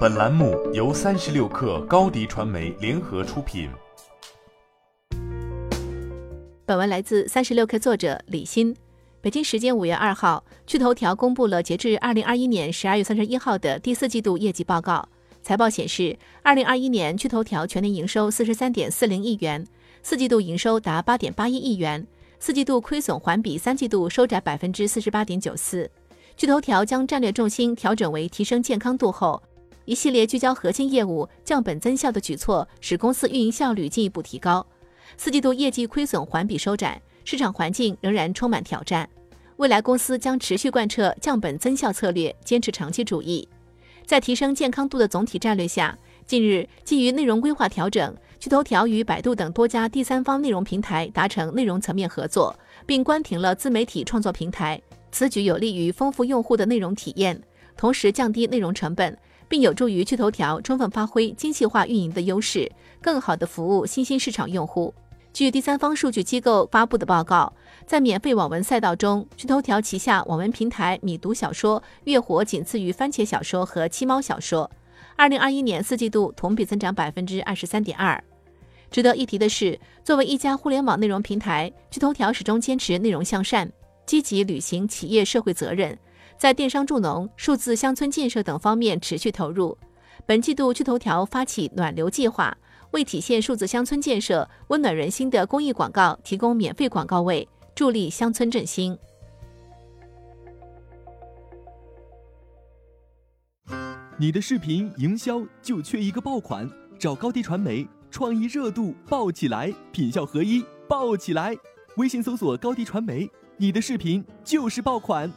本栏目由三十六氪高低传媒联合出品。本文来自三十六氪作者李欣。北京时间五月二号，趣头条公布了截至二零二一年十二月三十一号的第四季度业绩报告。财报显示，二零二一年趣头条全年营收四十三点四零亿元，四季度营收达八点八一亿元，四季度亏损环比三季度收窄百分之四十八点九四。趣头条将战略重心调整为提升健康度后，一系列聚焦核心业务、降本增效的举措，使公司运营效率进一步提高。四季度业绩亏损环比收窄。市场环境仍然充满挑战，未来公司将持续贯彻降本增效策略，坚持长期主义。在提升健康度的总体战略下，近日基于内容规划调整，趣头条与百度等多家第三方内容平台达成内容层面合作，并关停了自媒体创作平台。此举有利于丰富用户的内容体验，同时降低内容成本，并有助于趣头条充分发挥精细化运营的优势，更好地服务新兴市场用户。据第三方数据机构发布的报告，在免费网文赛道中，趣头条旗下网文平台米读小说月活仅次于番茄小说和七猫小说。二零二一年四季度同比增长百分之二十三点二。值得一提的是，作为一家互联网内容平台，趣头条始终坚持内容向善，积极履行企业社会责任，在电商助农、数字乡村建设等方面持续投入。本季度趣头条发起暖流计划。为体现数字乡村建设、温暖人心的公益广告提供免费广告位，助力乡村振兴。你的视频营销就缺一个爆款，找高低传媒，创意热度爆起来，品效合一爆起来。微信搜索高低传媒，你的视频就是爆款。